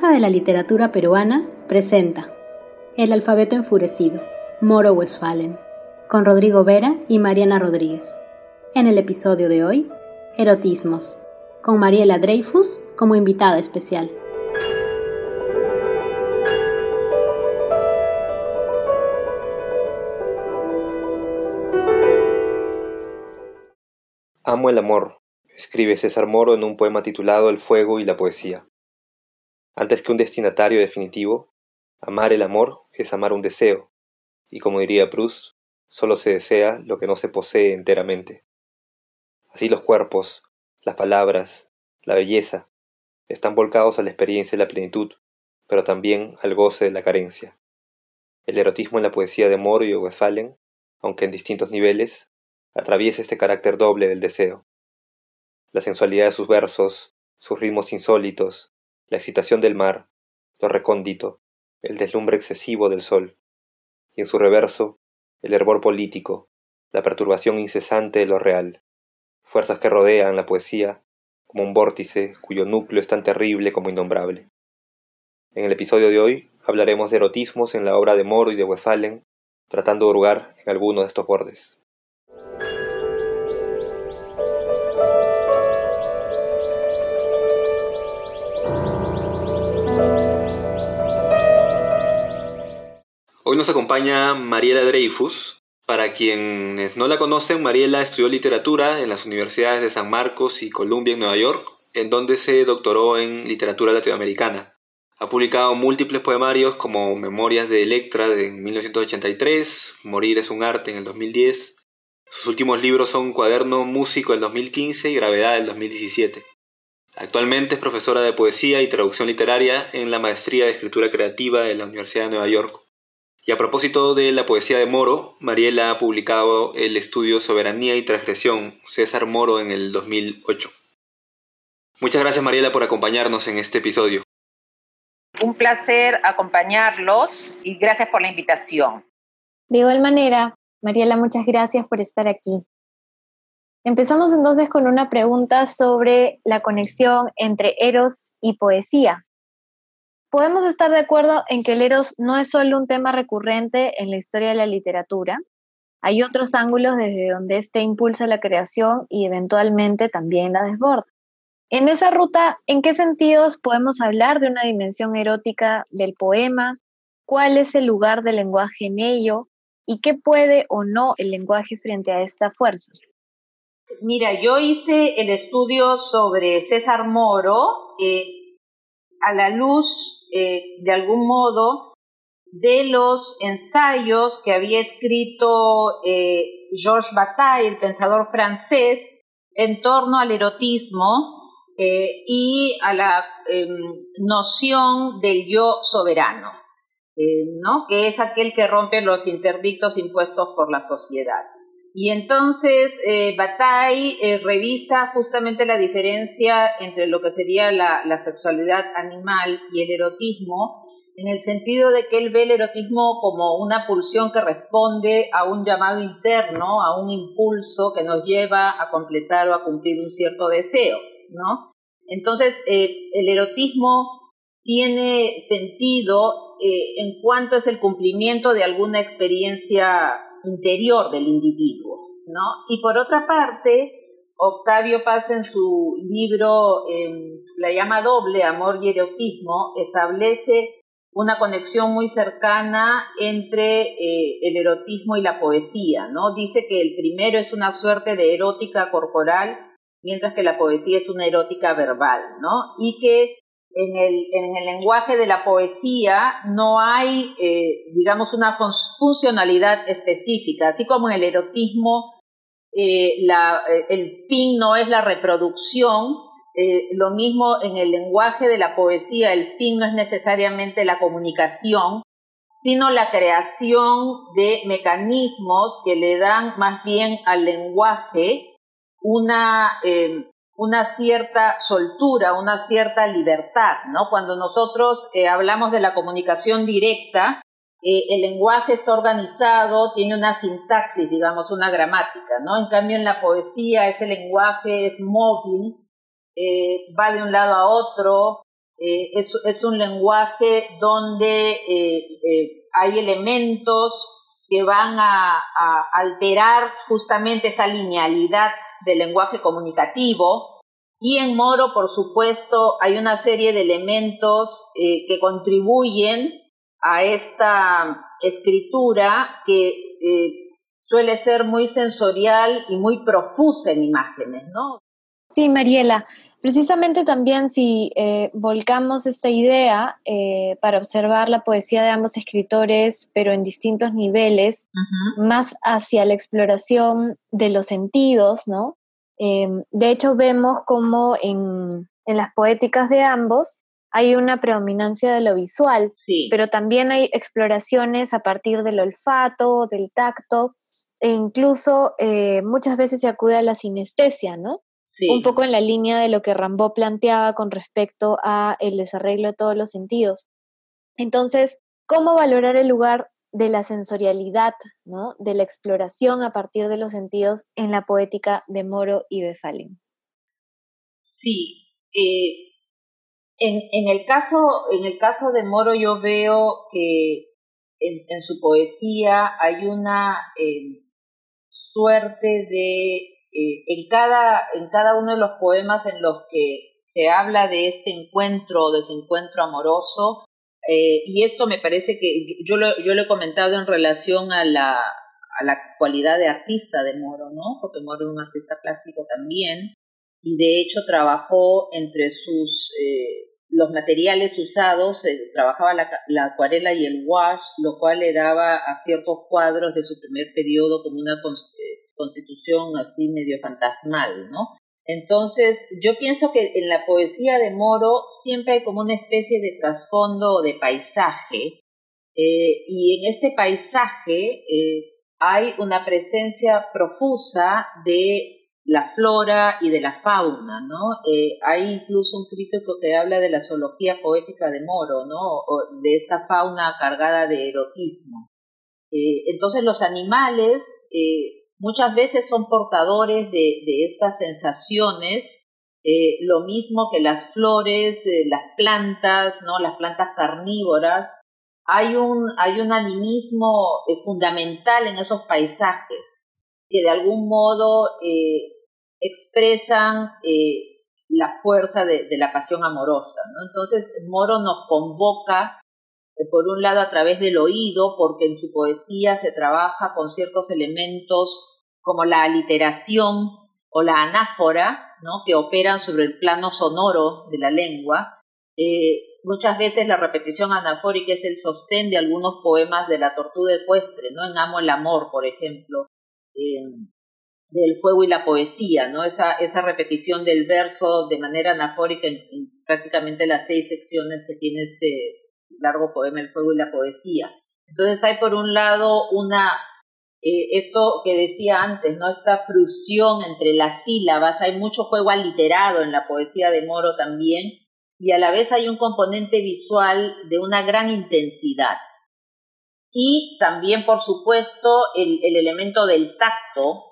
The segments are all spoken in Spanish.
Casa de la Literatura Peruana presenta El alfabeto enfurecido, Moro Westphalen, con Rodrigo Vera y Mariana Rodríguez. En el episodio de hoy, Erotismos, con Mariela Dreyfus como invitada especial. Amo el amor, escribe César Moro en un poema titulado El fuego y la poesía. Antes que un destinatario definitivo, amar el amor es amar un deseo, y como diría Proust, solo se desea lo que no se posee enteramente. Así los cuerpos, las palabras, la belleza, están volcados a la experiencia de la plenitud, pero también al goce de la carencia. El erotismo en la poesía de Moro y Westphalen, aunque en distintos niveles, atraviesa este carácter doble del deseo. La sensualidad de sus versos, sus ritmos insólitos, la excitación del mar, lo recóndito, el deslumbre excesivo del sol, y en su reverso, el hervor político, la perturbación incesante de lo real, fuerzas que rodean la poesía como un vórtice cuyo núcleo es tan terrible como innombrable. En el episodio de hoy hablaremos de erotismos en la obra de Moro y de Westphalen, tratando de hurgar en alguno de estos bordes. Hoy nos acompaña Mariela Dreyfus. Para quienes no la conocen, Mariela estudió literatura en las universidades de San Marcos y Columbia en Nueva York, en donde se doctoró en literatura latinoamericana. Ha publicado múltiples poemarios como Memorias de Electra en 1983, Morir es un arte en el 2010. Sus últimos libros son Cuaderno Músico del 2015 y Gravedad del 2017. Actualmente es profesora de poesía y traducción literaria en la Maestría de Escritura Creativa de la Universidad de Nueva York. Y a propósito de la poesía de Moro, Mariela ha publicado el estudio Soberanía y Transgresión, César Moro, en el 2008. Muchas gracias Mariela por acompañarnos en este episodio. Un placer acompañarlos y gracias por la invitación. De igual manera, Mariela, muchas gracias por estar aquí. Empezamos entonces con una pregunta sobre la conexión entre Eros y poesía. Podemos estar de acuerdo en que el Eros no es solo un tema recurrente en la historia de la literatura. Hay otros ángulos desde donde éste impulsa la creación y eventualmente también la desborda. En esa ruta, ¿en qué sentidos podemos hablar de una dimensión erótica del poema? ¿Cuál es el lugar del lenguaje en ello? ¿Y qué puede o no el lenguaje frente a esta fuerza? Mira, yo hice el estudio sobre César Moro eh, a la luz eh, de algún modo, de los ensayos que había escrito eh, Georges Bataille, el pensador francés, en torno al erotismo eh, y a la em, noción del yo soberano, ¿no? que es aquel que rompe los interdictos impuestos por la sociedad. Y entonces eh, Bataille eh, revisa justamente la diferencia entre lo que sería la, sexualidad animal y el erotismo, en el sentido de que él ve el erotismo como una pulsión que responde a un llamado interno, a un impulso que nos lleva a completar o a cumplir un cierto deseo, ¿no? Entonces, eh, el erotismo tiene sentido eh, en cuanto es el cumplimiento de alguna experiencia interior del individuo, ¿no? Y por otra parte, Octavio Paz en su libro em, La llama doble, Amor y Erotismo, establece una conexión muy cercana entre eh, el erotismo y la poesía, ¿no? Dice que el primero es una suerte de erótica corporal, mientras que la poesía es una erótica verbal, ¿no? Y que en el, en el lenguaje de la poesía no hay, eh, digamos, una funcionalidad específica, así como en el erotismo eh, eh, el fin no es la reproducción, lo mismo en el lenguaje de la poesía, el fin no es necesariamente la comunicación, sino la creación de mecanismos que le dan más bien al lenguaje una una cierta soltura, una cierta libertad, ¿no? Cuando nosotros eh, hablamos de la comunicación directa, eh, el lenguaje está organizado, tiene una sintaxis, digamos, una gramática, ¿no? En cambio, en la poesía ese lenguaje es móvil, eh, va de un lado a otro, es, un lenguaje donde hay elementos que van a, alterar justamente esa linealidad del lenguaje comunicativo. Y en Moro, por supuesto, hay una serie de elementos que contribuyen a esta escritura que suele ser muy sensorial y muy profusa en imágenes, ¿no? Sí, Mariela. Precisamente también si eh, volcamos esta idea eh, para observar la poesía de ambos escritores, pero en distintos niveles, más hacia la exploración de los sentidos, ¿no? Em, de hecho, vemos como en, en, las poéticas de ambos hay una predominancia de lo visual, sí. pero también hay exploraciones a partir del olfato, del tacto, e incluso eh, muchas veces se acude a la sinestesia, ¿no? Sí. Un poco en la línea de lo que Rambaud planteaba con respecto a el desarreglo de todos los sentidos. Entonces, ¿cómo valorar el lugar de la sensorialidad, ¿no? de la exploración a partir de los sentidos en la poética de Moro y Befalin? Sí, eh, en, el caso, en el caso de Moro yo veo que en, su poesía hay una eh, suerte de, eh, en, cada, en cada uno de los poemas en los que se habla de este encuentro o desencuentro amoroso, eh, y esto me parece que yo, lo, yo lo he comentado en relación a la, a la cualidad de artista de Moro, ¿no? Porque Moro es un artista plástico también, y de hecho trabajó entre sus eh, los materiales usados, se trabajaba la, acuarela y el wash, lo cual le daba a ciertos cuadros de su primer periodo como una eh, constitución así medio fantasmal, ¿no? Entonces, yo pienso que en la poesía de Moro siempre hay como una especie de trasfondo de paisaje, eh, y en este paisaje eh, hay una presencia profusa de la flora y de la fauna, ¿no? Eh, hay incluso un crítico que habla de la zoología poética de Moro, ¿no? de esta fauna cargada de erotismo. Entonces los animales muchas veces son portadores de, estas sensaciones, lo mismo que las flores, las plantas, ¿no? Las plantas carnívoras. Hay un, hay un animismo fundamental en esos paisajes que de algún modo expresan eh, la fuerza de, la pasión amorosa. Entonces, Moro nos convoca, eh, por un lado, a través del oído, porque en su poesía se trabaja con ciertos elementos como la aliteración o la anáfora, ¿no? que operan sobre el plano sonoro de la lengua. Eh, muchas veces la repetición anafórica es el sostén de algunos poemas de la tortuga ecuestre, ¿no? En Amo el Amor, por ejemplo del fuego y la poesía, ¿no? Esa, esa repetición del verso de manera anafórica en, prácticamente las seis secciones que tiene este largo poema El fuego y la poesía. Entonces hay por un lado una, eh, esto que decía antes, ¿no? Esta frusión entre las sílabas, hay mucho juego aliterado en la poesía de Moro también, y a la vez hay un componente visual de una gran intensidad. Y también, por supuesto, el, el elemento del tacto,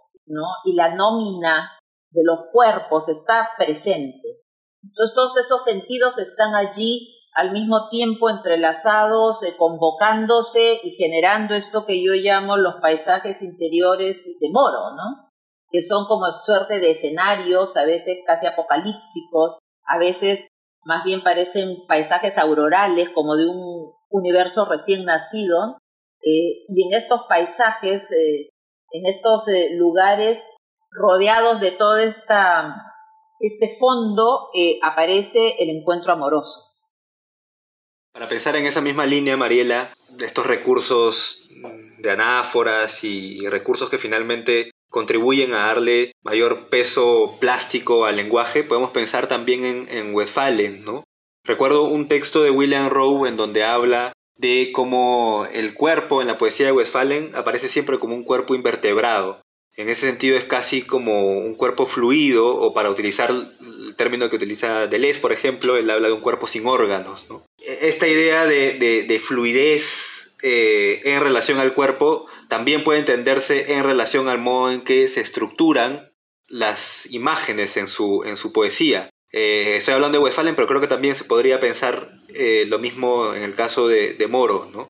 y la nómina de los cuerpos está presente. Entonces todos estos sentidos están allí al mismo tiempo entrelazados, eh, convocándose y generando esto que yo llamo los paisajes interiores de Moro, ¿no? Que son como suerte de escenarios, a veces casi apocalípticos, a veces más bien parecen paisajes aurorales, como de un universo recién nacido. Eh, y en estos paisajes eh, en estos lugares rodeados de todo esta, este fondo aparece el encuentro amoroso. Para pensar en esa misma línea, Mariela, estos recursos de anáforas y recursos que finalmente contribuyen a darle mayor peso plástico al lenguaje, podemos pensar también en, en Westphalen, ¿no? Recuerdo un texto de William Rowe en donde habla de cómo el cuerpo en la poesía de Westphalen aparece siempre como un cuerpo invertebrado. En ese sentido es casi como un cuerpo fluido, o para utilizar el término que utiliza Deleuze, por ejemplo, él habla de un cuerpo sin órganos. Esta idea de, fluidez eh, en relación al cuerpo también puede entenderse en relación al modo en que se estructuran las imágenes en su, en su poesía. Eh, estoy hablando de Westphalen, pero creo que también se podría pensar eh, lo mismo en el caso de, de Moro, ¿no?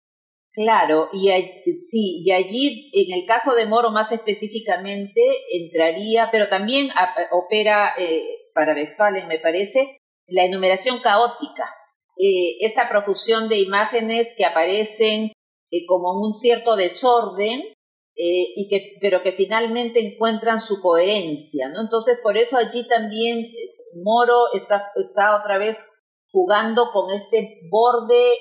Claro, y sí, y allí en el caso de Moro más específicamente entraría, pero también opera eh, para Westphalen, me parece, la enumeración caótica, eh, esta profusión de imágenes que aparecen eh, como un cierto desorden, eh, y que, pero que finalmente encuentran su coherencia, ¿no? Entonces, por eso allí también eh, Moro está, está otra vez jugando con este borde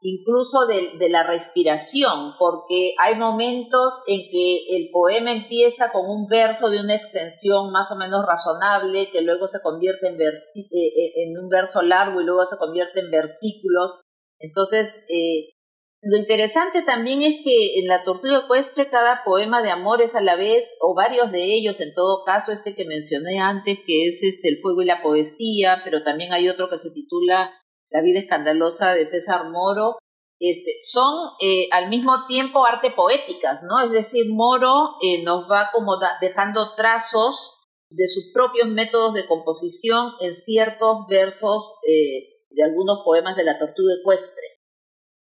incluso de, la respiración, porque hay momentos en que el poema empieza con un verso de una extensión más o menos razonable, que luego se convierte en, eh, eh, en un verso largo y luego se convierte en versículos. Entonces, eh, lo interesante también es que en la tortuga ecuestre cada poema de amor es a la vez, o varios de ellos, en todo caso, este que mencioné antes, que es este El fuego y la poesía, pero también hay otro que se titula la vida escandalosa de César Moro, este, son eh, al mismo tiempo arte poéticas, ¿no? Es decir, Moro eh, nos va como dejando trazos de sus propios métodos de composición en ciertos versos eh, de algunos poemas de la tortuga ecuestre.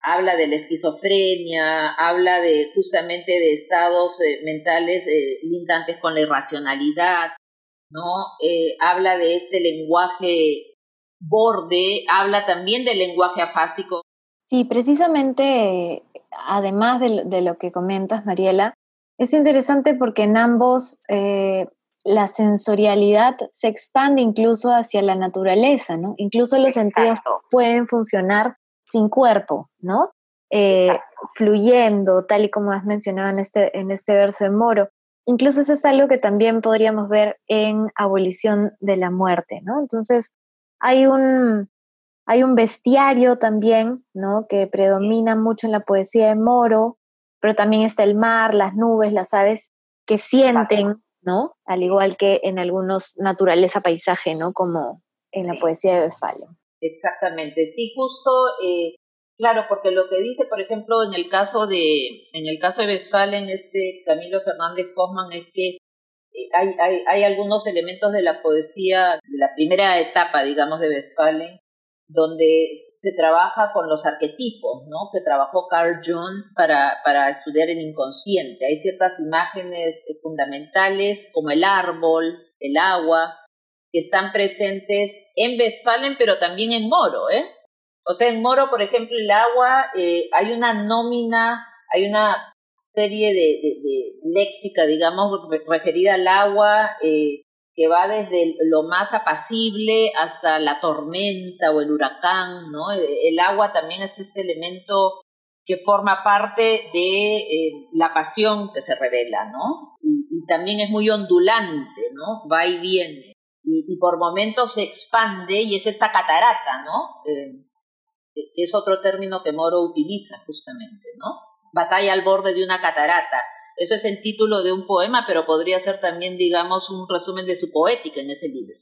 Habla de la esquizofrenia, habla de justamente de estados mentales lindantes con la irracionalidad, ¿no? habla de este lenguaje borde habla también del lenguaje afásico. Sí, precisamente, además de, lo que comentas, Mariela, es interesante porque en ambos eh, la sensorialidad se expande incluso hacia la naturaleza, ¿no? Incluso los sentidos pueden funcionar sin cuerpo, ¿no? Eh, fluyendo, tal y como has mencionado en este, en este verso de Moro. Incluso eso es algo que también podríamos ver en Abolición de la Muerte, ¿no? Entonces, hay un, hay un bestiario también, ¿no? Que predomina mucho en la poesía de Moro, pero también está el mar, las nubes, las aves que sienten, ¿no? Al igual que en algunos naturaleza, paisaje, ¿no? Como en la poesía de Westphalen. Exactamente, sí, justo, eh, claro, porque lo que dice, por ejemplo, en el caso de, en el caso de Westphalen, este Camilo Fernández Cosman es que hay, hay, algunos elementos de la poesía, de la primera etapa, digamos, de Westphalen, donde se trabaja con los arquetipos, ¿no? Que trabajó Carl Jung para, para estudiar el inconsciente. Hay ciertas imágenes fundamentales, como el árbol, el agua, que están presentes en Westphalen, pero también en Moro, ¿eh? O sea, en Moro, por ejemplo, el agua, eh, hay una nómina, hay una serie de, de, léxica, digamos, referida al agua, eh, que va desde lo más apacible hasta la tormenta o el huracán, ¿no? E, el agua también es este elemento que forma parte de eh, la pasión que se revela, ¿no? Y, también es muy ondulante, ¿no? Va y viene. Y, por momentos se expande y es esta catarata, ¿no? Eh, es otro término que Moro utiliza justamente, ¿no? Batalla al borde de una catarata. Eso es el título de un poema, pero podría ser también, digamos, un resumen de su poética en ese libro.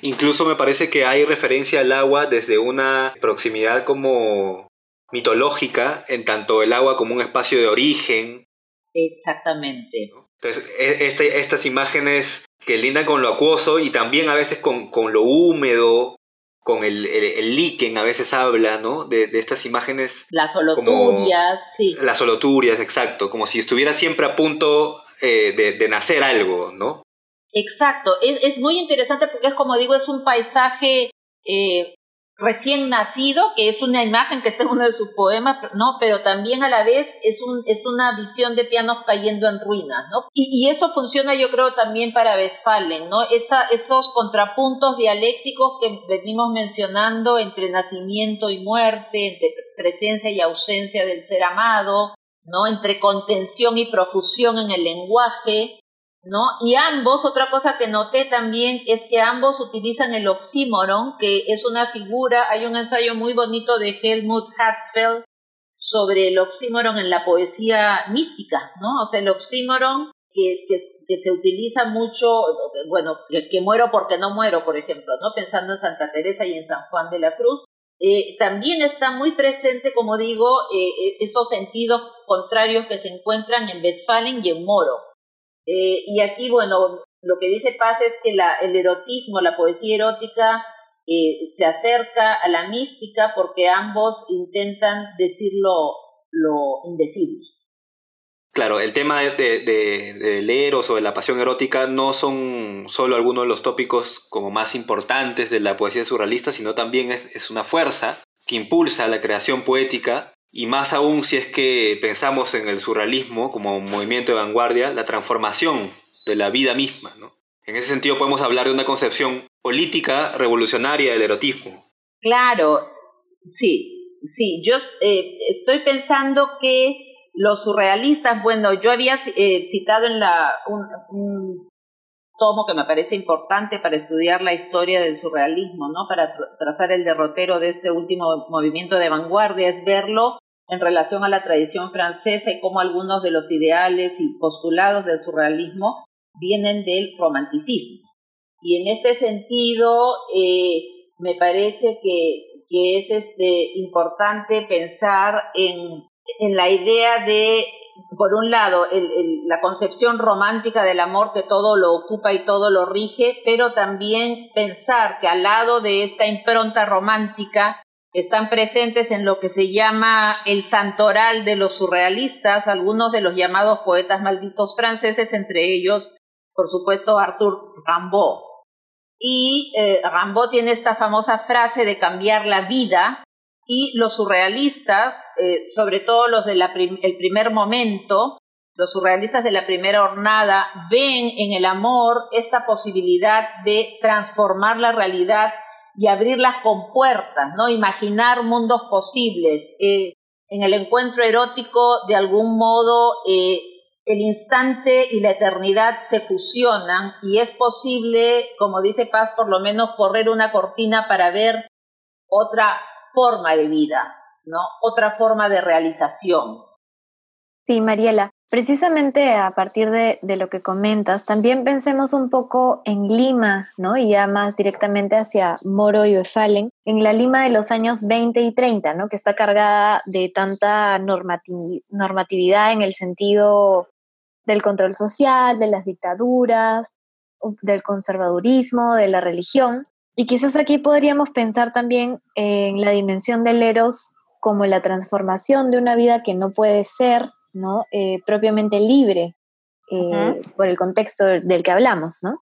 Incluso me parece que hay referencia al agua desde una proximidad como mitológica, en tanto el agua como un espacio de origen. Exactamente. Entonces, e, este, estas imágenes que lindan con lo acuoso y también a veces con, con lo húmedo, con el, el, líquen a veces habla, ¿no? De, de estas imágenes. Las soloturias, sí. Las soloturias, exacto, como si estuviera siempre a punto eh, de, de, nacer algo, ¿no? Exacto, es, es, muy interesante porque es como digo, es un paisaje eh, recién nacido, que es una imagen que está en uno de sus poemas, ¿no? Pero también a la vez es, un, es una visión de pianos cayendo en ruinas, ¿no? Y, eso funciona yo creo también para Westphalen, ¿no? Esta, estos contrapuntos dialécticos que venimos mencionando entre nacimiento y muerte, entre presencia y ausencia del ser amado, ¿no? Entre contención y profusión en el lenguaje, ¿no? Y ambos, otra cosa que noté también es que ambos utilizan el oxímoron, que es una figura, hay un ensayo muy bonito de Helmut Hatzfeld sobre el oxímoron en la poesía mística, ¿no? O sea, el oxímoron que, que, se utiliza mucho, bueno, que, muero porque no muero, por ejemplo, ¿no? Pensando en Santa Teresa y en San Juan de la Cruz, eh, también está muy presente, como digo, eh, estos sentidos contrarios que se encuentran en Westphalen y en Moro, eh, y aquí, bueno, lo que dice Paz es que el erotismo, la poesía erótica, eh, se acerca a la mística porque ambos intentan decir lo, indecible. Claro, el tema de, de, del eros o de la pasión erótica no son solo algunos de los tópicos como más importantes de la poesía surrealista, sino también es, es una fuerza que impulsa la creación poética y más aún si es que pensamos en el surrealismo como un movimiento de vanguardia, la transformación de la vida misma. ¿no? En ese sentido podemos hablar de una concepción política revolucionaria del erotismo. Claro, sí, sí. Yo eh, estoy pensando que los surrealistas, bueno, yo había eh, citado en la, tomo que me parece importante para estudiar la historia del surrealismo, ¿no? Para trazar el derrotero de este último movimiento de vanguardia, es verlo en relación a la tradición francesa y cómo algunos de los ideales y postulados del surrealismo vienen del romanticismo. Y en este sentido, eh, me parece que, es este, importante pensar en, en la idea de, por un lado, la concepción romántica del amor que todo lo ocupa y todo lo rige, pero también pensar que al lado de esta impronta romántica están presentes en lo que se llama el santoral de los surrealistas, algunos de los llamados poetas malditos franceses, entre ellos, por supuesto, Arthur Rimbaud. Y eh, Rimbaud tiene esta famosa frase de cambiar la vida y los surrealistas, eh, sobre todo los del primer momento, los surrealistas de la primera hornada, ven en el amor esta posibilidad de transformar la realidad y abrir las compuertas, ¿no? Imaginar mundos posibles. Eh, en el encuentro erótico, de algún modo, el instante y la eternidad se fusionan y es posible, como dice Paz, por lo menos correr una cortina para ver otra forma de vida, ¿no? Otra forma de realización. Sí, Mariela, precisamente a partir de, lo que comentas, también pensemos un poco en Lima, ¿no? Y ya más directamente hacia Moro y Westphalen, en la Lima de los años 20 y 30, ¿no? Que está cargada de tanta normatividad en el sentido del control social, de las dictaduras, del conservadurismo, de la religión. Y quizás aquí podríamos pensar también en la dimensión del eros como la transformación de una vida que no puede ser ¿no? Eh, propiamente libre eh, por el contexto del que hablamos, ¿no?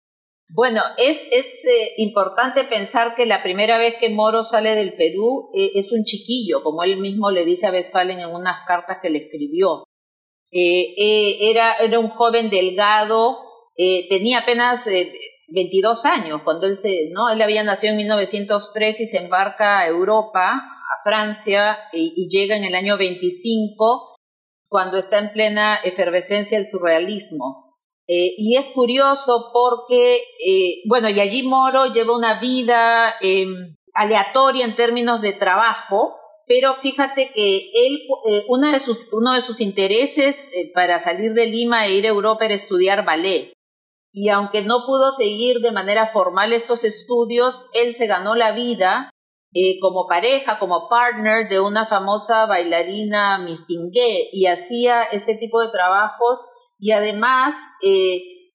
Bueno, es, es eh, importante pensar que la primera vez que Moro sale del Perú es un chiquillo, como él mismo le dice a Westphalen en unas cartas que le escribió. Eh, era, era un joven delgado, tenía apenas 22 años cuando él se, ¿no? Él había nacido en 1903 y se embarca a Europa, a Francia, y, llega en el año 25 cuando está en plena efervescencia el surrealismo. y es curioso porque, bueno, y allí Moro lleva una vida em, aleatoria en términos de trabajo, pero fíjate que él, eh, uno, de sus, uno de sus intereses eh, para salir de Lima e ir a Europa era estudiar ballet. Y aunque no pudo seguir de manera formal estos estudios, él se ganó la vida eh, como pareja, como partner de una famosa bailarina mistingué y hacía este tipo de trabajos y además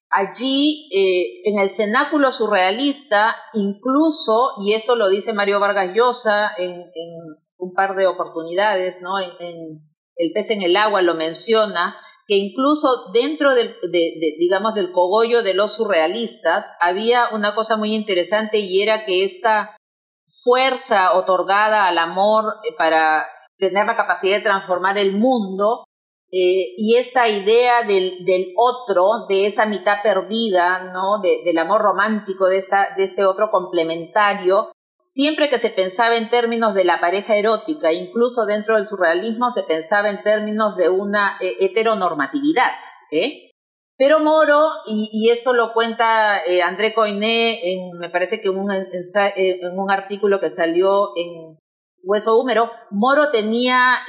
allí en el cenáculo surrealista incluso, y esto lo dice Mario Vargas Llosa en un par de oportunidades, ¿no? En, el pez en el agua lo menciona, que incluso dentro del, de, digamos, del cogollo de los surrealistas había una cosa muy interesante y era que esta fuerza otorgada al amor eh, para tener la capacidad de transformar el mundo eh, y esta idea del, del, otro, de esa mitad perdida, ¿no? del amor romántico, de, esta, de este otro complementario, Siempre que se pensaba en términos de la pareja erótica, incluso dentro del surrealismo, se pensaba en términos de una eh, heteronormatividad. ¿eh? Pero Moro, y, esto lo cuenta eh, André Coiné, en, me parece que un, en un artículo que salió en Hueso Húmero, Moro tenía,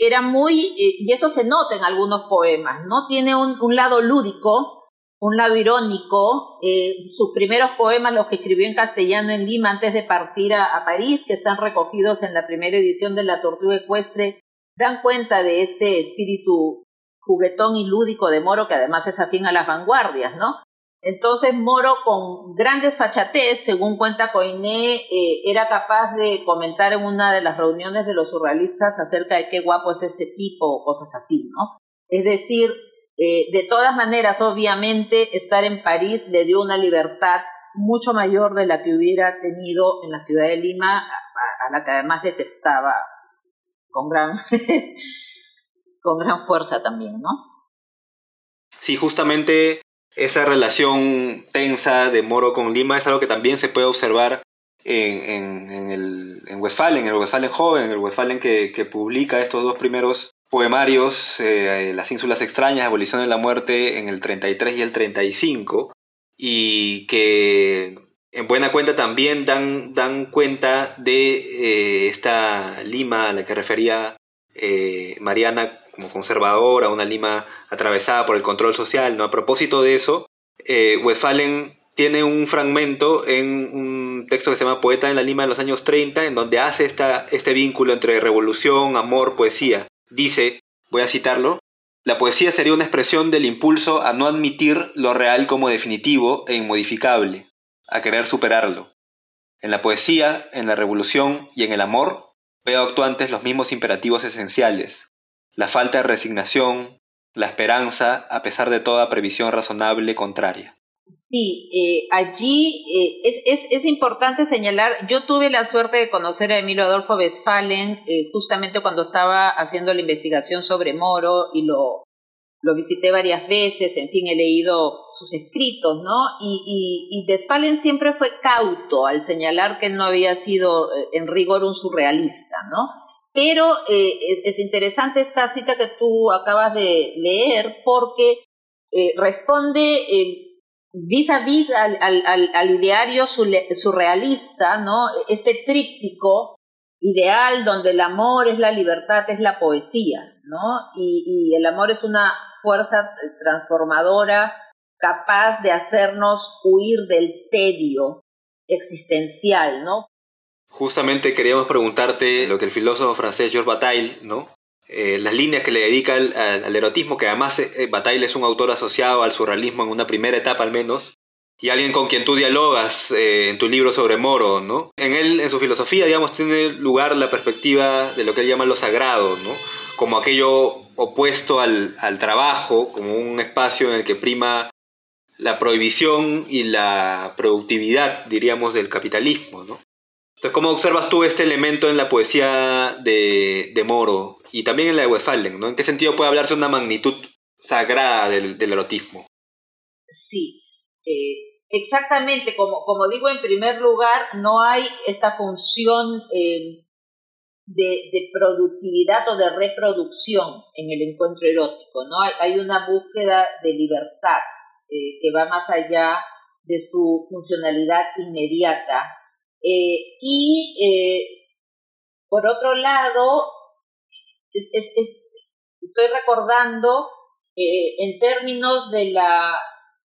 era muy, y eso se nota en algunos poemas, ¿no? Tiene un lado lúdico, un lado irónico, eh, sus primeros poemas, los que escribió en castellano en Lima antes de partir a, París, que están recogidos en la primera edición de La Tortuga Ecuestre, dan cuenta de este espíritu juguetón y lúdico de Moro, que además es afín a las vanguardias, ¿no? Entonces Moro, con grandes fachatez, según cuenta Coiné, eh, era capaz de comentar en una de las reuniones de los surrealistas acerca de qué guapo es este tipo o cosas así, ¿no? Es decir, eh, de todas maneras, obviamente, estar en París le dio una libertad mucho mayor de la que hubiera tenido en la ciudad de Lima, a, la que además detestaba con gran, con gran fuerza también, ¿no? Sí, justamente esa relación tensa de Moro con Lima es algo que también se puede observar en, en, el, en Westfalen, en el Westfalen joven, en el Westfalen que, que publica estos dos primeros poemarios, eh, Las ínsulas extrañas, Abolición de la muerte, en el 33 y el 35, y que en buena cuenta también dan, dan cuenta de eh, esta Lima a la que refería eh, Mariana como conservadora, una Lima atravesada por el control social. ¿no? A propósito de eso, Westphalen tiene un fragmento en un texto que se llama Poeta en la Lima de los años 30, en donde hace esta, este vínculo entre revolución, amor, poesía. Dice, voy a citarlo, la poesía sería una expresión del impulso a no admitir lo real como definitivo e inmodificable, a querer superarlo. En la poesía, en la revolución y en el amor, veo actuantes los mismos imperativos esenciales, la falta de resignación, la esperanza a pesar de toda previsión razonable contraria. Sí, eh, allí eh, es, es, importante señalar, yo tuve la suerte de conocer a Emilio Adolfo Westphalen eh, justamente cuando estaba haciendo la investigación sobre Moro y lo, lo visité varias veces, en fin, he leído sus escritos, ¿no? Y, y, y Westphalen siempre fue cauto al señalar que no había sido en rigor un surrealista, ¿no? Pero es, interesante esta cita que tú acabas de leer porque responde vis a vis al, al, al ideario surrealista, ¿no? Este tríptico ideal donde el amor es la libertad, es la poesía, ¿no? Y, y el amor es una fuerza transformadora capaz de hacernos huir del tedio existencial, ¿no? Justamente queríamos preguntarte lo que el filósofo francés Georges Bataille, ¿no? Eh, las líneas que le dedica al, erotismo, que además eh, Bataille es un autor asociado al surrealismo en una primera etapa al menos, y alguien con quien tú dialogas eh, en tu libro sobre Moro, ¿no? En él, en su filosofía, digamos, tiene lugar la perspectiva de lo que él llama lo sagrado, ¿no? Como aquello opuesto al, al trabajo, como un espacio en el que prima la prohibición y la productividad, diríamos, del capitalismo, ¿no? Entonces, ¿cómo observas tú este elemento en la poesía de, de Moro y también en la de Westphalen? ¿no? ¿En qué sentido puede hablarse una magnitud sagrada del, del erotismo? Sí, eh, exactamente. Como, como digo, en primer lugar, no hay esta función eh, de, de, productividad o de reproducción en el encuentro erótico. ¿no? Hay, hay una búsqueda de libertad eh, que va más allá de su funcionalidad inmediata y por otro lado, estoy recordando eh, en términos de la,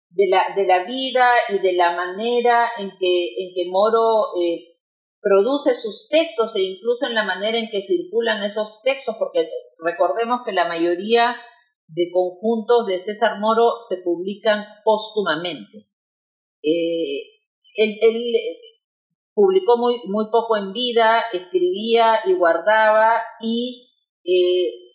de la, de, la, vida y de la manera en que, en que Moro produce sus textos e incluso en la manera en que circulan esos textos, porque recordemos que la mayoría de conjuntos de César Moro se publican póstumamente. él, publicó muy, muy poco en vida, escribía y guardaba y eh,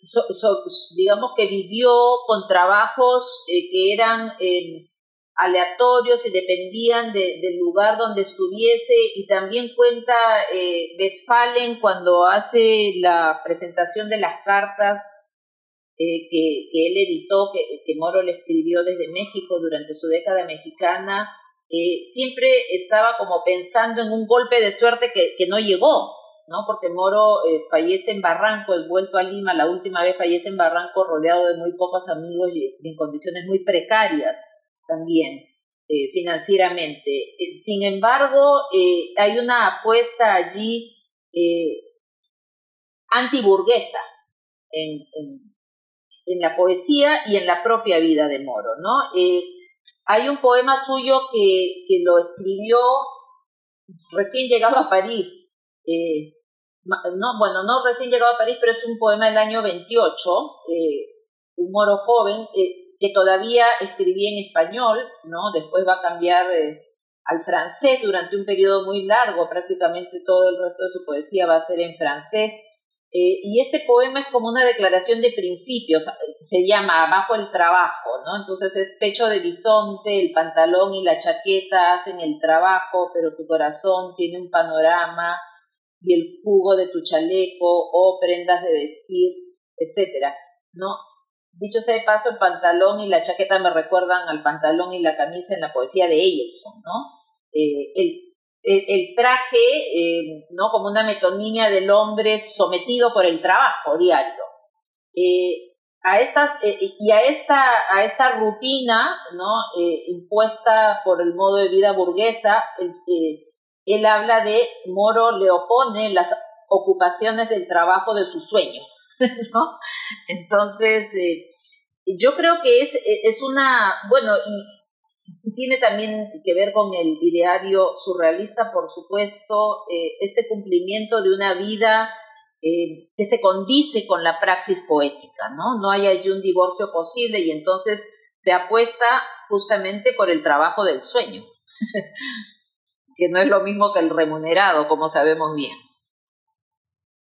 digamos que vivió con trabajos eh, que eran em, aleatorios y dependían del lugar donde estuviese y también cuenta eh, Westphalen cuando hace la presentación de las cartas que, que, él editó, que, que Moro le escribió desde México durante su década mexicana, eh, siempre estaba como pensando en un golpe de suerte que, que no llegó, ¿no? Porque Moro eh, fallece en Barranco, el vuelto a Lima, la última vez fallece en Barranco rodeado de muy pocos amigos y en condiciones muy precarias también eh, financieramente. sin embargo, hay una apuesta allí antiburguesa en, en, la poesía y en la propia vida de Moro, ¿no? Hay un poema suyo que, que lo escribió recién llegado a París. Eh, no, bueno, no recién llegado a París, pero es un poema del año 28, eh, un moro joven. Eh, que todavía escribía en español, ¿no? Después va a cambiar eh, al francés durante un periodo muy largo, prácticamente todo el resto de su poesía va a ser en francés. Eh, y este poema es como una declaración de principios, se llama Abajo el trabajo, ¿no? Entonces es pecho de bisonte, el pantalón y la chaqueta hacen el trabajo, pero tu corazón tiene un panorama y el jugo de tu chaleco o prendas de vestir, etcétera, ¿no? Dicho sea de paso, el pantalón y la chaqueta me recuerdan al pantalón y la camisa en la poesía de Ellison, ¿no? Eh, el el, traje, eh, ¿no? Como una metonimia del hombre sometido por el trabajo diario. Eh, a estas, y a esta, a esta rutina, ¿no? impuesta por el modo de vida burguesa, él habla de, Moro le opone las ocupaciones del trabajo de su sueño, ¿no? Entonces, yo creo que es, es una, bueno, y, y tiene también que ver con el ideario surrealista, por supuesto, eh, este cumplimiento de una vida eh, que se condice con la praxis poética, ¿no? No hay allí un divorcio posible y entonces se apuesta justamente por el trabajo del sueño, que no es lo mismo que el remunerado, como sabemos bien.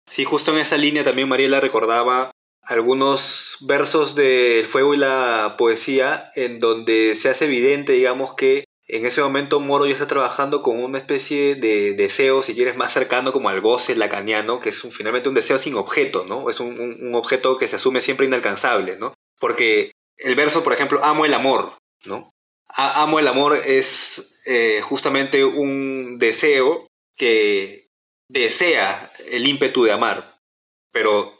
Sí, justo en esa línea también Mariela recordaba algunos versos del fuego y la poesía en donde se hace evidente, digamos, que en ese momento Moro ya está trabajando con una especie de deseo, si quieres, más cercano como al goce lacaniano, que es finalmente un deseo sin objeto, ¿no? Es un, objeto que se asume siempre inalcanzable, ¿no? Porque el verso, por ejemplo, amo el amor, ¿no? Amo el amor es eh, justamente un deseo que desea el ímpetu de amar, pero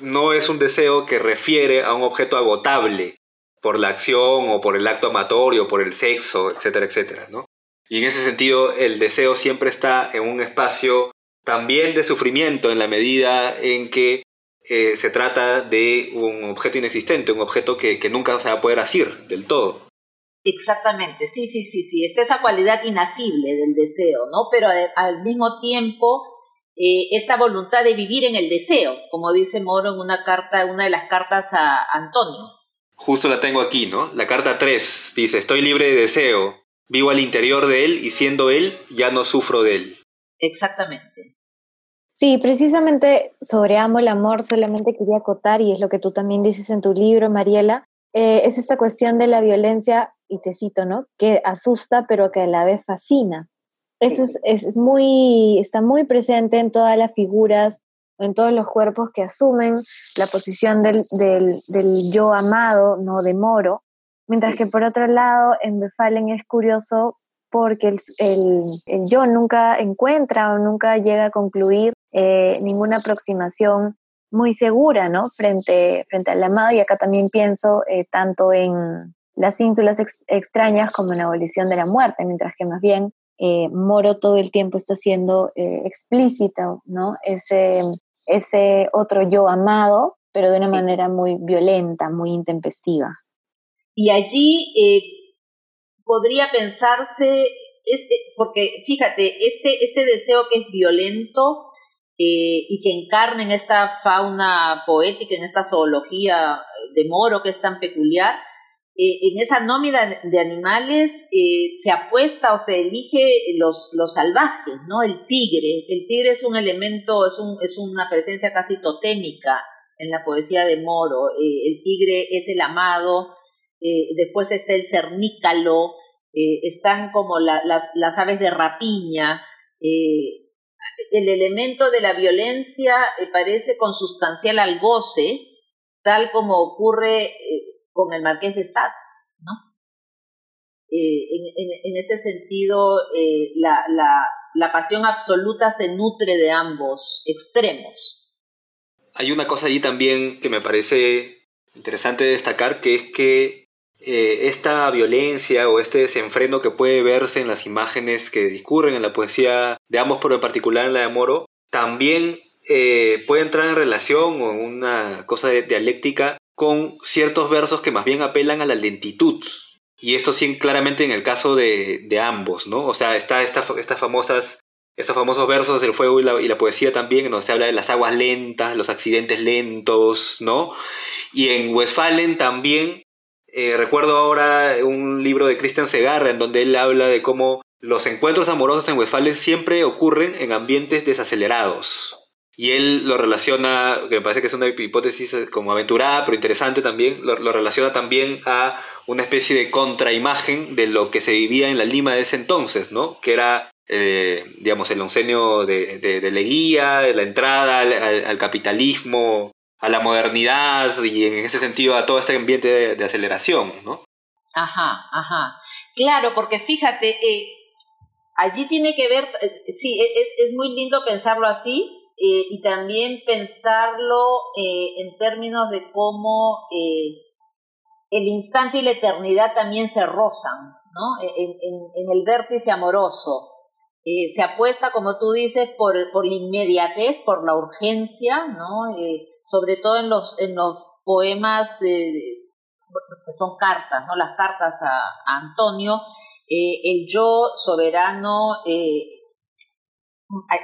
no es un deseo que refiere a un objeto agotable por la acción o por el acto amatorio, por el sexo, etcétera, etcétera, ¿no? Y en ese sentido, el deseo siempre está en un espacio también de sufrimiento en la medida en que eh, se trata de un objeto inexistente, un objeto que, nunca se va a poder asir del todo. Exactamente, sí, sí, sí, sí, está esa cualidad inasible del deseo, ¿no? Pero al mismo tiempo eh, esta voluntad de vivir en el deseo, como dice Moro en una carta, una de las cartas a Antonio. Justo la tengo aquí, ¿no? La carta 3 dice, estoy libre de deseo, vivo al interior de él y siendo él, ya no sufro de él. Exactamente. Sí, precisamente sobre Amo el Amor solamente quería acotar, y es lo que tú también dices en tu libro, Mariela, eh, es esta cuestión de la violencia, y te cito, ¿no? Que asusta pero que a la vez fascina. Eso es, muy, está muy presente en todas las figuras, en todos los cuerpos que asumen la posición del, yo amado, no de Moro, mientras que por otro lado en Befalen es curioso porque el, yo nunca encuentra o nunca llega a concluir eh, ninguna aproximación muy segura, ¿no? Frente, frente al amado, y acá también pienso eh, tanto en las ínsulas extrañas como en la abolición de la muerte, mientras que más bien eh, Moro todo el tiempo está siendo eh, explícito, ¿no? Ese, ese otro yo amado, pero de una manera muy violenta, muy intempestiva. Y allí eh, podría pensarse, porque fíjate, este, este deseo que es violento y que encarna en esta fauna poética, en esta zoología de Moro que es tan peculiar, eh, en esa nómina de animales eh, se apuesta o se elige los, los salvajes, ¿no? El tigre. El tigre es un elemento, es, un, es una presencia casi totémica en la poesía de Moro. Eh, el tigre es el amado, después está el cernícalo, están como las, las, aves de rapiña. el elemento de la violencia parece consustancial al goce, tal como ocurre con el marqués de Sade, ¿no? Eh, en, ese sentido, eh, la, la, pasión absoluta se nutre de ambos extremos. Hay una cosa allí también que me parece interesante destacar, que es que eh, esta violencia o este desenfreno que puede verse en las imágenes que discurren en la poesía de ambos, pero en particular en la de Moro, también puede entrar en relación o en una cosa de dialéctica con ciertos versos que más bien apelan a la lentitud. Y esto sí claramente en el caso de, ambos, ¿no? O sea, está esta, estas famosas, estos famosos versos del fuego y la, y la, poesía también, donde se habla de las aguas lentas, los accidentes lentos, ¿no? Y en Westfalen también Eh, recuerdo ahora un libro de Christian Segarra en donde él habla de cómo los encuentros amorosos en Westfalen siempre ocurren en ambientes desacelerados. Y él lo relaciona, que me parece que es una hipótesis como aventurada, pero interesante también, lo, relaciona también a una especie de contraimagen de lo que se vivía en la Lima de ese entonces, ¿no? Que era, eh, digamos, el oncenio de, de, Leguía, la entrada al, capitalismo, a la modernidad y en ese sentido a todo este ambiente de, aceleración, ¿no? Ajá, ajá. Claro, porque fíjate, eh, allí tiene que ver, eh, sí, es, es muy lindo pensarlo así, eh, y también pensarlo eh, en términos de cómo eh, el instante y la eternidad también se rozan, ¿no? En, el vértice amoroso. se apuesta, como tú dices, por, la inmediatez, por la urgencia, ¿no? sobre todo en los, en los poemas que son cartas, ¿no? Las cartas a Antonio, el yo soberano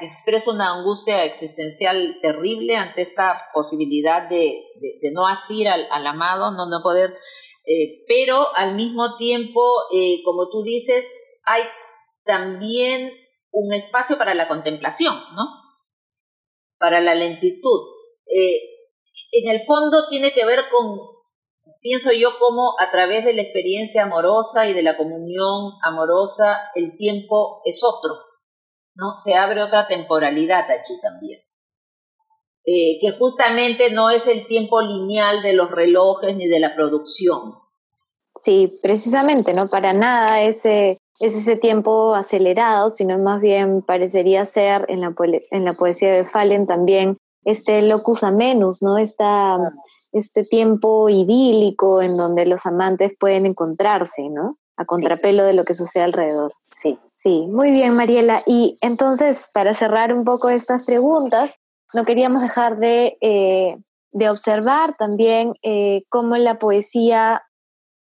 expreso una angustia existencial terrible ante esta posibilidad de, no asir al, amado, no, no poder, eh, pero al mismo tiempo, eh, como tú dices, hay también un espacio para la contemplación, ¿no? Para la lentitud. Eh, en el fondo tiene que ver con, pienso yo, cómo a través de la experiencia amorosa y de la comunión amorosa el tiempo es otro ¿no? Se abre otra temporalidad allí también. Eh, que justamente no es el tiempo lineal de los relojes ni de la producción. Sí, precisamente, ¿no? Para nada ese, es ese tiempo acelerado, sino más bien parecería ser en la, en la poesía de Fallen también este locus amenus, ¿no? Esta, este tiempo idílico en donde los amantes pueden encontrarse, ¿no? A contrapelo de lo que sucede alrededor. Sí. Sí, muy bien, Mariela. Y entonces, para cerrar un poco estas preguntas, no queríamos dejar de, eh, observar también eh, cómo la poesía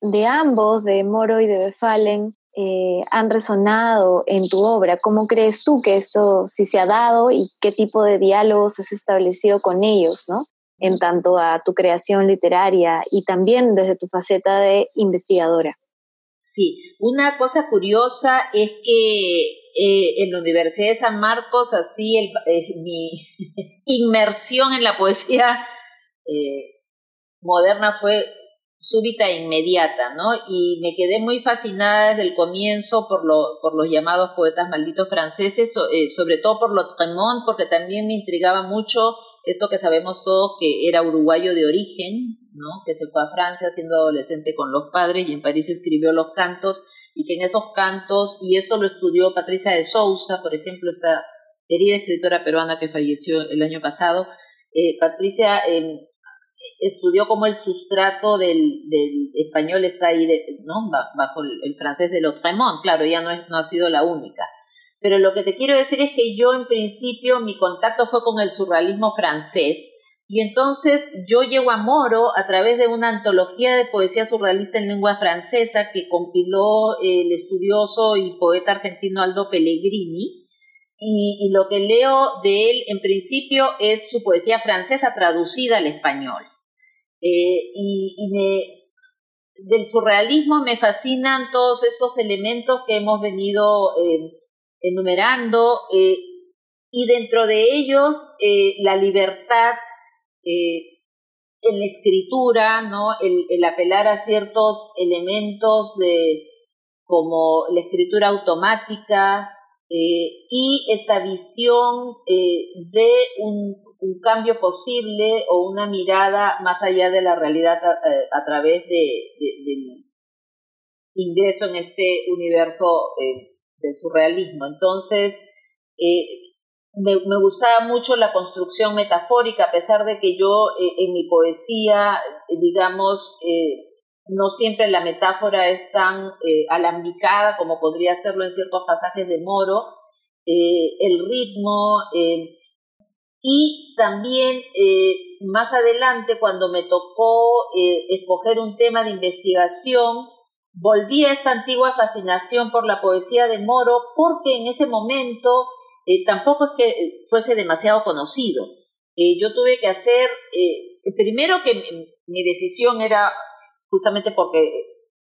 de ambos, de Moro y de Befalen, eh, han resonado en tu obra. ¿Cómo crees tú que esto sí se ha dado y qué tipo de diálogos has establecido con ellos, ¿no? En tanto a tu creación literaria y también desde tu faceta de investigadora. Sí, una cosa curiosa es que eh, en la Universidad de San Marcos, así el, eh, mi inmersión en la poesía eh, moderna fue súbita e inmediata, ¿no? Y me quedé muy fascinada desde el comienzo por, lo, por los llamados poetas malditos franceses, sobre todo por Lautremont, porque también me intrigaba mucho esto que sabemos todos que era uruguayo de origen, ¿no? que se fue a Francia siendo adolescente con los padres y en París escribió los cantos y que en esos cantos, y esto lo estudió Patricia de Sousa, por ejemplo, esta querida escritora peruana que falleció el año pasado, eh, Patricia em, estudió como el sustrato del, español está ahí, ¿no? bajo el, francés de Lautremont, claro, ya no, es, no ha sido la única. Pero lo que te quiero decir es que yo en principio mi contacto fue con el surrealismo francés y entonces yo llego a Moro a través de una antología de poesía surrealista en lengua francesa que compiló el estudioso y poeta argentino Aldo Pellegrini. Y, lo que leo de él en principio es su poesía francesa traducida al español. Eh, y, me, del surrealismo me fascinan todos estos elementos que hemos venido eh, enumerando, eh, y dentro de ellos eh, la libertad eh, en la escritura, ¿no? El, apelar a ciertos elementos de, como la escritura automática y esta visión de un, cambio posible o una mirada más allá de la realidad a, través de, del ingreso en este universo del surrealismo. Entonces, eh, me, gustaba mucho la construcción metafórica, a pesar de que yo eh, en mi poesía, eh, digamos, no siempre la metáfora es tan alambicada como podría serlo en ciertos pasajes de Moro, el ritmo y también más adelante cuando me tocó escoger un tema de investigación, volví a esta antigua fascinación por la poesía de Moro porque en ese momento eh, tampoco es que fuese demasiado conocido. Eh, yo tuve que hacer, eh, primero que mi, decisión era justamente porque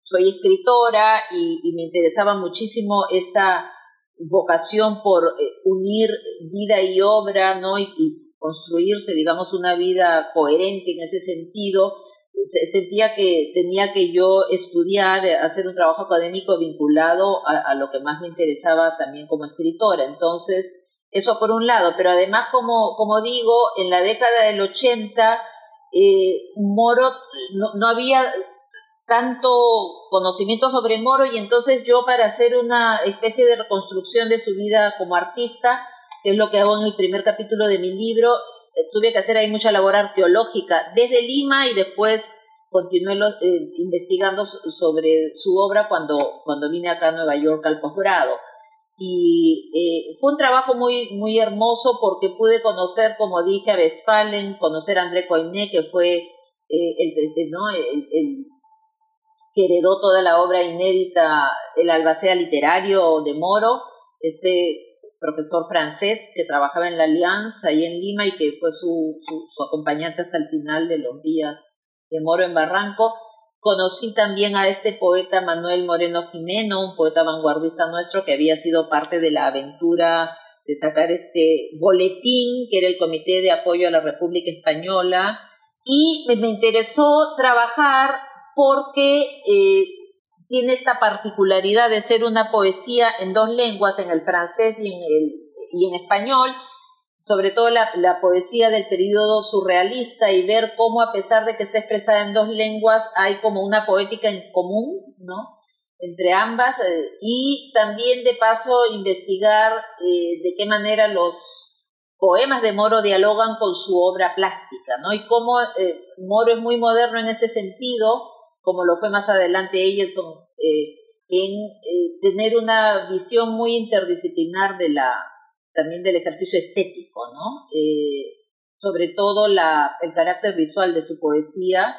soy escritora y, me interesaba muchísimo esta vocación por unir vida y obra, ¿no? Y, construirse, digamos, una vida coherente en ese sentido. Sentía que tenía que yo estudiar, hacer un trabajo académico vinculado a, lo que más me interesaba también como escritora. Entonces, eso por un lado, pero además, como, como digo, en la década del 80, eh, Moro no, no había tanto conocimiento sobre Moro y entonces yo para hacer una especie de reconstrucción de su vida como artista, que es lo que hago en el primer capítulo de mi libro, eh, tuve que hacer ahí mucha labor arqueológica desde Lima y después continué eh, investigando sobre su obra cuando, cuando vine acá a Nueva York al posgrado. Y eh, fue un trabajo muy, muy hermoso porque pude conocer, como dije, a Westphalen, conocer a André Coinet, que fue el, ¿no? el que heredó toda la obra inédita, el albacea literario de Moro, este profesor francés que trabajaba en la Alianza ahí en Lima y que fue su, su, acompañante hasta el final de los días de Moro en Barranco. Conocí también a este poeta Manuel Moreno Jimeno, un poeta vanguardista nuestro que había sido parte de la aventura de sacar este boletín, que era el Comité de Apoyo a la República Española, y me interesó trabajar porque eh, tiene esta particularidad de ser una poesía en dos lenguas, en el francés y en, el, y en español, sobre todo la, poesía del periodo surrealista y ver cómo a pesar de que está expresada en dos lenguas hay como una poética en común, ¿no? Entre ambas eh, y también de paso investigar eh, de qué manera los poemas de Moro dialogan con su obra plástica, ¿no? Y cómo Moro es muy moderno en ese sentido, como lo fue más adelante Eielson, eh, en eh, tener una visión muy interdisciplinar de la, también del ejercicio estético, ¿no? Eh, sobre todo la, el carácter visual de su poesía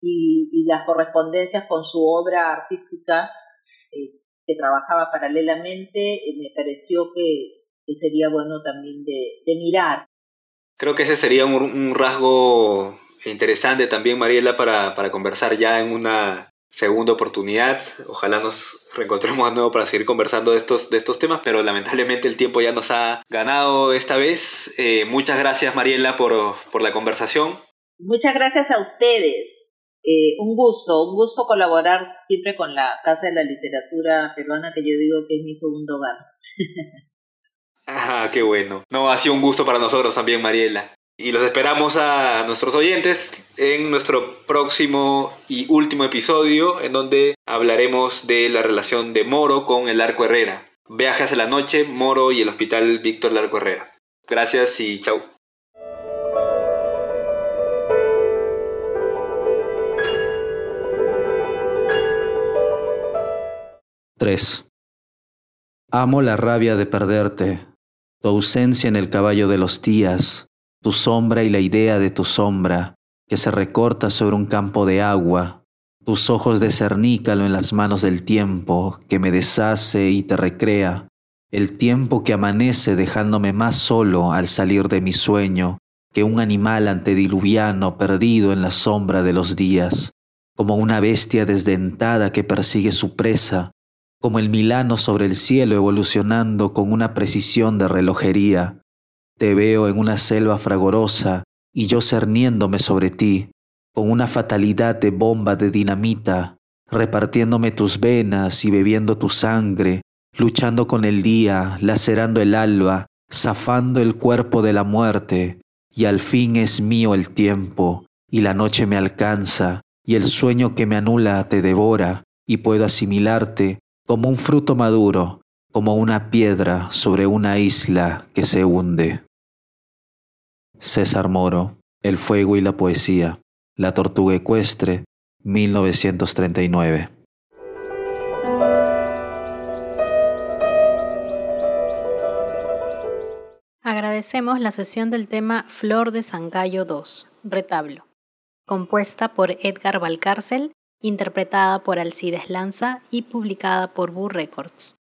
y, las correspondencias con su obra artística que trabajaba paralelamente, me pareció que, sería bueno también de, mirar. Creo que ese sería un rasgo interesante también, Mariela, para, para conversar ya en una segunda oportunidad. Ojalá nos reencontremos de nuevo para seguir conversando de estos, de estos temas, pero lamentablemente el tiempo ya nos ha ganado esta vez. Eh, muchas gracias, Mariela, por, por, la conversación. Muchas gracias a ustedes. Eh, un gusto, un gusto colaborar siempre con la Casa de la Literatura Peruana, que yo digo que es mi segundo hogar. Ah, qué bueno. No, ha sido un gusto para nosotros también, Mariela. Y los esperamos a nuestros oyentes en nuestro próximo y último episodio en donde hablaremos de la relación de Moro con el Arco Herrera. Viaje hacia la noche, Moro y el Hospital Víctor Larco Herrera. Gracias y chau. Tres. Amo la rabia de perderte, tu ausencia en el caballo de los días, tu sombra y la idea de tu sombra, que se recorta sobre un campo de agua, tus ojos de cernícalo en las manos del tiempo, que me deshace y te recrea, el tiempo que amanece dejándome más solo al salir de mi sueño que un animal antediluviano perdido en la sombra de los días, como una bestia desdentada que persigue su presa, como el Milano sobre el cielo evolucionando con una precisión de relojería, te veo en una selva fragorosa y yo cerniéndome sobre ti, con una fatalidad de bomba de dinamita, repartiéndome tus venas y bebiendo tu sangre, luchando con el día, lacerando el alba, zafando el cuerpo de la muerte, y al fin es mío el tiempo, y la noche me alcanza, y el sueño que me anula te devora, y puedo asimilarte como un fruto maduro, como una piedra sobre una isla que se hunde. César Moro, El fuego y la poesía, La tortuga ecuestre, 1939. Agradecemos la sesión del tema Flor de Sangallo 2, Retablo, compuesta por Edgar Valcárcel, interpretada por Alcides Lanza y publicada por Boo Records.